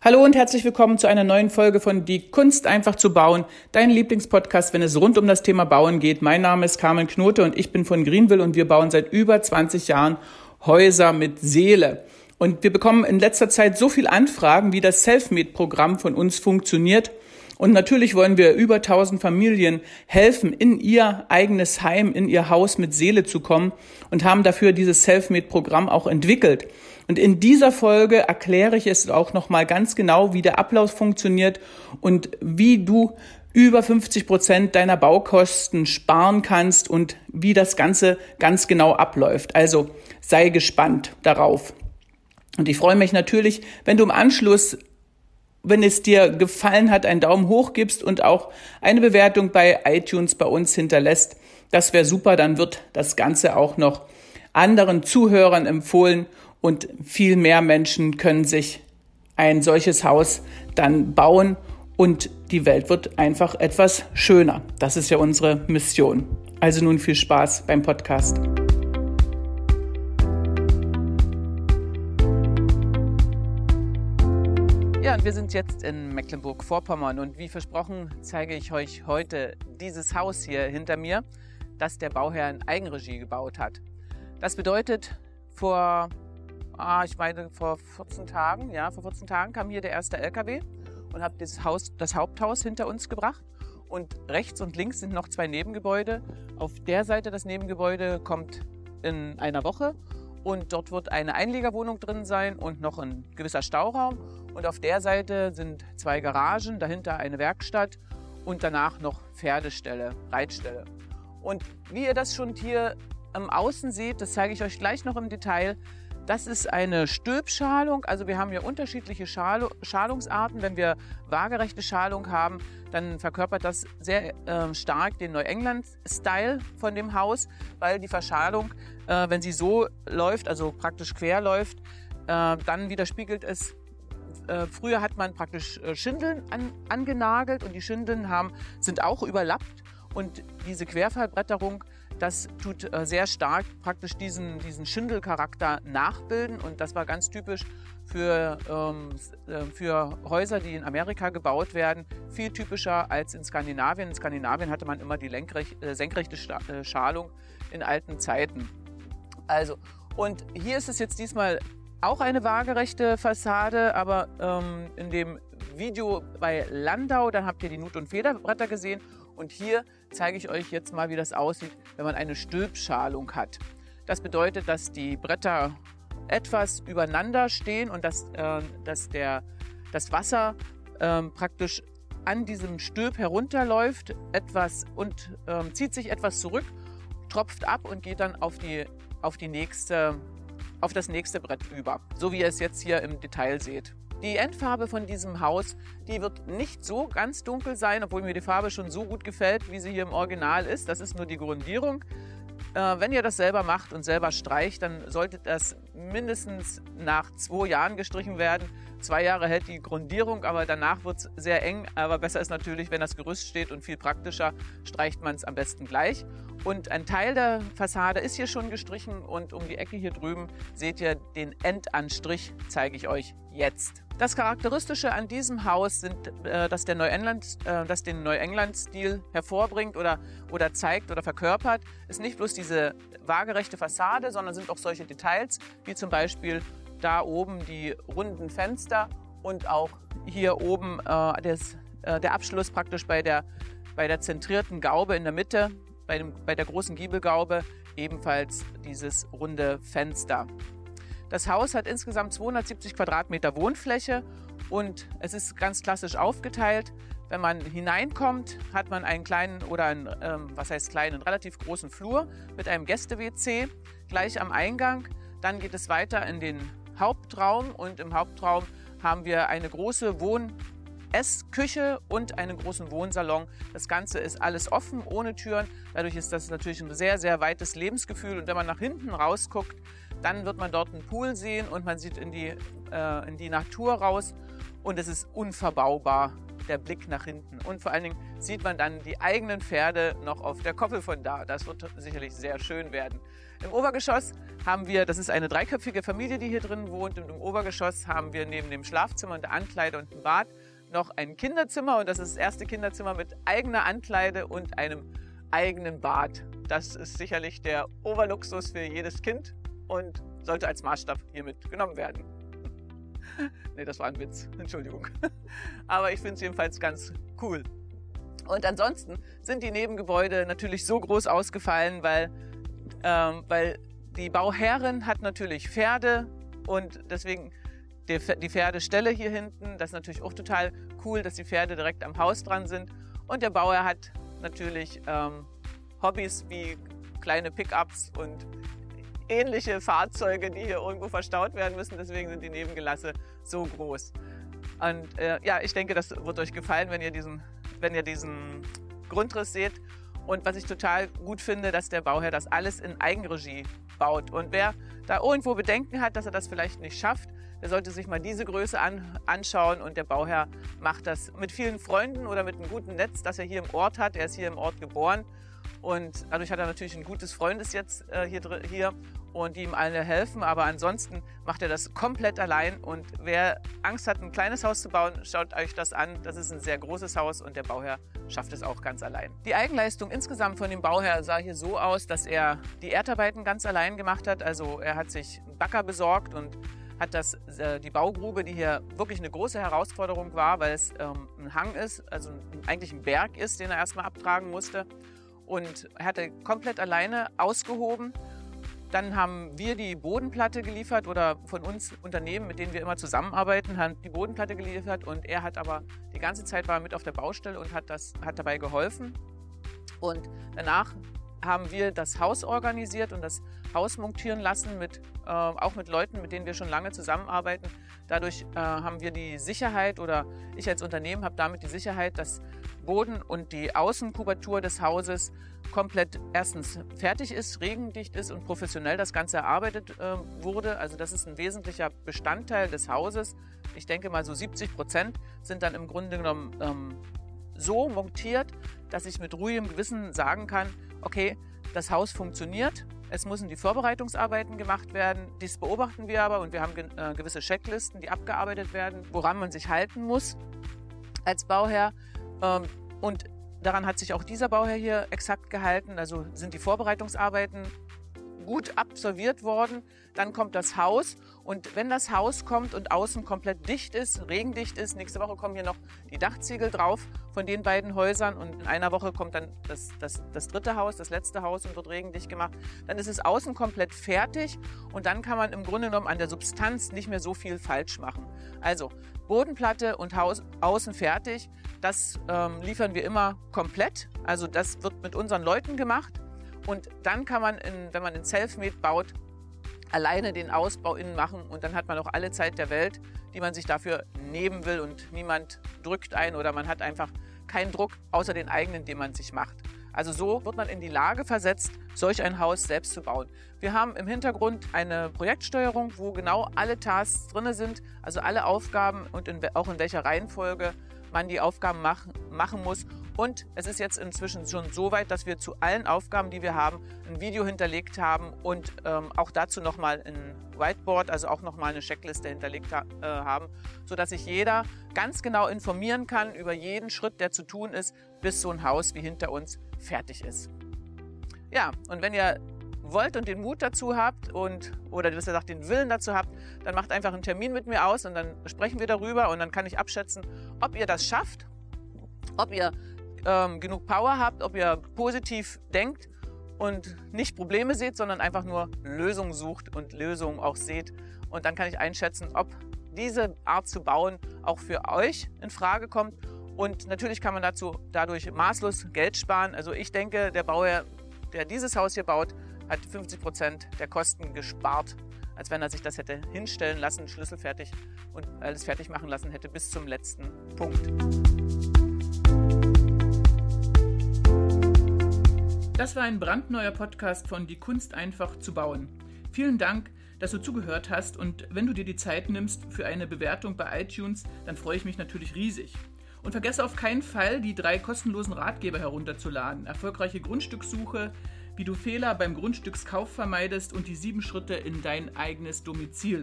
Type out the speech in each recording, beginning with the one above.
Hallo und herzlich willkommen zu einer neuen Folge von Die Kunst einfach zu bauen, dein Lieblingspodcast, wenn es rund um das Thema Bauen geht. Mein Name ist Carmen Knote und ich bin von Greenville und wir bauen seit über 20 Jahren Häuser mit Seele. Und wir bekommen in letzter Zeit so viel Anfragen, wie das Selfmade-Programm von uns funktioniert. Und natürlich wollen wir über 1000 Familien helfen, in ihr eigenes Heim, in ihr Haus mit Seele zu kommen und haben dafür dieses Selfmade-Programm auch entwickelt. Und in dieser Folge erkläre ich es auch nochmal ganz genau, wie der Ablauf funktioniert und wie du über 50 Prozent deiner Baukosten sparen kannst und wie das Ganze ganz genau abläuft. Also sei gespannt darauf. Und ich freue mich natürlich, wenn du im Anschluss, wenn es dir gefallen hat, einen Daumen hoch gibst und auch eine Bewertung bei iTunes bei uns hinterlässt. Das wäre super, dann wird das Ganze auch noch anderen Zuhörern empfohlen und viel mehr Menschen können sich ein solches Haus dann bauen und die Welt wird einfach etwas schöner. Das ist ja unsere Mission. Also nun viel Spaß beim Podcast. Ja, und wir sind jetzt in Mecklenburg-Vorpommern und wie versprochen zeige ich euch heute dieses Haus hier hinter mir, das der Bauherr in Eigenregie gebaut hat. Das bedeutet, vor ah, ich meine vor 14 Tagen, ja, vor 14 Tagen kam hier der erste LKW und hat das Haus, das Haupthaus hinter uns gebracht. Und rechts und links sind noch zwei Nebengebäude. Auf der Seite das Nebengebäude kommt in einer Woche und dort wird eine Einlegerwohnung drin sein und noch ein gewisser Stauraum. Und auf der Seite sind zwei Garagen, dahinter eine Werkstatt und danach noch Pferdestelle, Reitstelle. Und wie ihr das schon hier am Außen seht, das zeige ich euch gleich noch im Detail, das ist eine Stülpschalung. Also wir haben hier unterschiedliche Schal Schalungsarten. Wenn wir waagerechte Schalung haben, dann verkörpert das sehr äh, stark den Neuengland-Style von dem Haus, weil die Verschalung, äh, wenn sie so läuft, also praktisch quer läuft, äh, dann widerspiegelt es äh, früher hat man praktisch äh, Schindeln an, angenagelt und die Schindeln haben, sind auch überlappt und diese Querfallbretterung das tut äh, sehr stark praktisch diesen, diesen Schindelcharakter nachbilden und das war ganz typisch für, ähm, äh, für Häuser, die in Amerika gebaut werden, viel typischer als in Skandinavien. In Skandinavien hatte man immer die äh, senkrechte äh, Schalung in alten Zeiten. Also, und hier ist es jetzt diesmal auch eine waagerechte Fassade, aber ähm, in dem Video bei Landau, dann habt ihr die Nut- und Federbretter gesehen und hier zeige ich euch jetzt mal, wie das aussieht, wenn man eine Stülpschalung hat. Das bedeutet, dass die Bretter etwas übereinander stehen und dass, äh, dass der, das Wasser äh, praktisch an diesem Stülp herunterläuft etwas und äh, zieht sich etwas zurück, tropft ab und geht dann auf, die, auf, die nächste, auf das nächste Brett über. So wie ihr es jetzt hier im Detail seht. Die Endfarbe von diesem Haus, die wird nicht so ganz dunkel sein, obwohl mir die Farbe schon so gut gefällt, wie sie hier im Original ist. Das ist nur die Grundierung. Äh, wenn ihr das selber macht und selber streicht, dann sollte das mindestens nach zwei Jahren gestrichen werden. Zwei Jahre hält die Grundierung, aber danach wird es sehr eng. Aber besser ist natürlich, wenn das Gerüst steht und viel praktischer, streicht man es am besten gleich. Und ein Teil der Fassade ist hier schon gestrichen und um die Ecke hier drüben seht ihr den Endanstrich, zeige ich euch jetzt. Das Charakteristische an diesem Haus sind, äh, dass, der Neuengland, äh, dass den Neuengland-Stil hervorbringt oder, oder zeigt oder verkörpert, ist nicht bloß diese waagerechte Fassade, sondern sind auch solche Details, wie zum Beispiel da oben die runden Fenster und auch hier oben äh, des, äh, der Abschluss praktisch bei der, bei der zentrierten Gaube in der Mitte, bei, dem, bei der großen Giebelgaube ebenfalls dieses runde Fenster. Das Haus hat insgesamt 270 Quadratmeter Wohnfläche und es ist ganz klassisch aufgeteilt. Wenn man hineinkommt, hat man einen kleinen oder einen, ähm, was heißt kleinen, relativ großen Flur mit einem Gäste-WC gleich am Eingang. Dann geht es weiter in den Hauptraum und im Hauptraum haben wir eine große Wohn- Essküche und einen großen Wohnsalon. Das Ganze ist alles offen, ohne Türen. Dadurch ist das natürlich ein sehr, sehr weites Lebensgefühl. Und wenn man nach hinten rausguckt, dann wird man dort einen Pool sehen und man sieht in die, äh, in die Natur raus. Und es ist unverbaubar der Blick nach hinten. Und vor allen Dingen sieht man dann die eigenen Pferde noch auf der Koppel von da. Das wird sicherlich sehr schön werden. Im Obergeschoss haben wir, das ist eine dreiköpfige Familie, die hier drin wohnt. Und im Obergeschoss haben wir neben dem Schlafzimmer und der Ankleide und dem Bad noch ein Kinderzimmer. Und das ist das erste Kinderzimmer mit eigener Ankleide und einem eigenen Bad. Das ist sicherlich der Oberluxus für jedes Kind und sollte als Maßstab hiermit genommen werden. nee, das war ein Witz, Entschuldigung. Aber ich finde es jedenfalls ganz cool. Und ansonsten sind die Nebengebäude natürlich so groß ausgefallen, weil, ähm, weil die Bauherrin hat natürlich Pferde und deswegen die, Pferdestelle hier hinten. Das ist natürlich auch total cool, dass die Pferde direkt am Haus dran sind. Und der Bauer hat natürlich ähm, Hobbys wie kleine Pickups und ähnliche Fahrzeuge, die hier irgendwo verstaut werden müssen. Deswegen sind die Nebengelasse so groß. Und äh, ja, ich denke, das wird euch gefallen, wenn ihr diesen, wenn ihr diesen Grundriss seht. Und was ich total gut finde, dass der Bauherr das alles in Eigenregie baut. Und wer da irgendwo Bedenken hat, dass er das vielleicht nicht schafft, der sollte sich mal diese Größe an, anschauen. Und der Bauherr macht das mit vielen Freunden oder mit einem guten Netz, das er hier im Ort hat. Er ist hier im Ort geboren. Und dadurch hat er natürlich ein gutes Freundes jetzt äh, hier, hier und die ihm alle helfen. Aber ansonsten macht er das komplett allein. Und wer Angst hat, ein kleines Haus zu bauen, schaut euch das an. Das ist ein sehr großes Haus und der Bauherr schafft es auch ganz allein. Die Eigenleistung insgesamt von dem Bauherr sah hier so aus, dass er die Erdarbeiten ganz allein gemacht hat. Also er hat sich einen Bagger besorgt und hat das, äh, die Baugrube, die hier wirklich eine große Herausforderung war, weil es ähm, ein Hang ist, also eigentlich ein Berg ist, den er erstmal abtragen musste. Und er hatte komplett alleine ausgehoben dann haben wir die Bodenplatte geliefert oder von uns Unternehmen, mit denen wir immer zusammenarbeiten, haben die Bodenplatte geliefert und er hat aber die ganze Zeit war mit auf der Baustelle und hat, das, hat dabei geholfen. Und danach haben wir das Haus organisiert und das Haus montieren lassen, mit, äh, auch mit Leuten, mit denen wir schon lange zusammenarbeiten. Dadurch äh, haben wir die Sicherheit oder ich als Unternehmen habe damit die Sicherheit, dass Boden und die Außenkubatur des Hauses komplett erstens fertig ist, regendicht ist und professionell das Ganze erarbeitet äh, wurde. Also das ist ein wesentlicher Bestandteil des Hauses. Ich denke mal so 70 Prozent sind dann im Grunde genommen ähm, so montiert, dass ich mit ruhigem Gewissen sagen kann, okay, das Haus funktioniert, es müssen die Vorbereitungsarbeiten gemacht werden. Dies beobachten wir aber und wir haben äh, gewisse Checklisten, die abgearbeitet werden, woran man sich halten muss als Bauherr. Ähm, und daran hat sich auch dieser Bauherr hier exakt gehalten. Also sind die Vorbereitungsarbeiten gut absolviert worden. Dann kommt das Haus und wenn das Haus kommt und außen komplett dicht ist, regendicht ist, nächste Woche kommen hier noch die Dachziegel drauf von den beiden Häusern und in einer Woche kommt dann das, das, das dritte Haus, das letzte Haus und wird regendicht gemacht. Dann ist es außen komplett fertig und dann kann man im Grunde genommen an der Substanz nicht mehr so viel falsch machen. Also Bodenplatte und Haus außen fertig, das ähm, liefern wir immer komplett. Also das wird mit unseren Leuten gemacht. Und dann kann man, in, wenn man in Selfmade baut, alleine den Ausbau innen machen und dann hat man auch alle Zeit der Welt, die man sich dafür nehmen will und niemand drückt ein oder man hat einfach keinen Druck außer den eigenen, den man sich macht. Also so wird man in die Lage versetzt, solch ein Haus selbst zu bauen. Wir haben im Hintergrund eine Projektsteuerung, wo genau alle Tasks drin sind, also alle Aufgaben und in, auch in welcher Reihenfolge man die Aufgaben machen, machen muss. Und es ist jetzt inzwischen schon so weit, dass wir zu allen Aufgaben, die wir haben, ein Video hinterlegt haben und ähm, auch dazu nochmal ein Whiteboard, also auch nochmal eine Checkliste hinterlegt ha äh, haben, sodass sich jeder ganz genau informieren kann über jeden Schritt, der zu tun ist, bis so ein Haus wie hinter uns fertig ist. Ja, und wenn ihr wollt und den Mut dazu habt und oder besser gesagt den Willen dazu habt, dann macht einfach einen Termin mit mir aus und dann sprechen wir darüber und dann kann ich abschätzen, ob ihr das schafft, ob ihr ähm, genug Power habt, ob ihr positiv denkt und nicht Probleme seht, sondern einfach nur Lösungen sucht und Lösungen auch seht. Und dann kann ich einschätzen, ob diese Art zu bauen auch für euch in Frage kommt. Und natürlich kann man dazu dadurch maßlos Geld sparen. Also ich denke, der Bauer, der dieses Haus hier baut, hat 50 Prozent der Kosten gespart, als wenn er sich das hätte hinstellen lassen, schlüsselfertig und alles fertig machen lassen hätte bis zum letzten Punkt. Das war ein brandneuer Podcast von Die Kunst einfach zu bauen. Vielen Dank, dass du zugehört hast und wenn du dir die Zeit nimmst für eine Bewertung bei iTunes, dann freue ich mich natürlich riesig. Und vergesse auf keinen Fall, die drei kostenlosen Ratgeber herunterzuladen. Erfolgreiche Grundstückssuche, wie du Fehler beim Grundstückskauf vermeidest und die sieben Schritte in dein eigenes Domizil.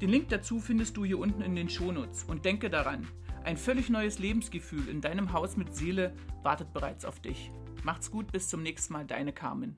Den Link dazu findest du hier unten in den Shownotes. Und denke daran, ein völlig neues Lebensgefühl in deinem Haus mit Seele wartet bereits auf dich. Macht's gut, bis zum nächsten Mal, deine Carmen.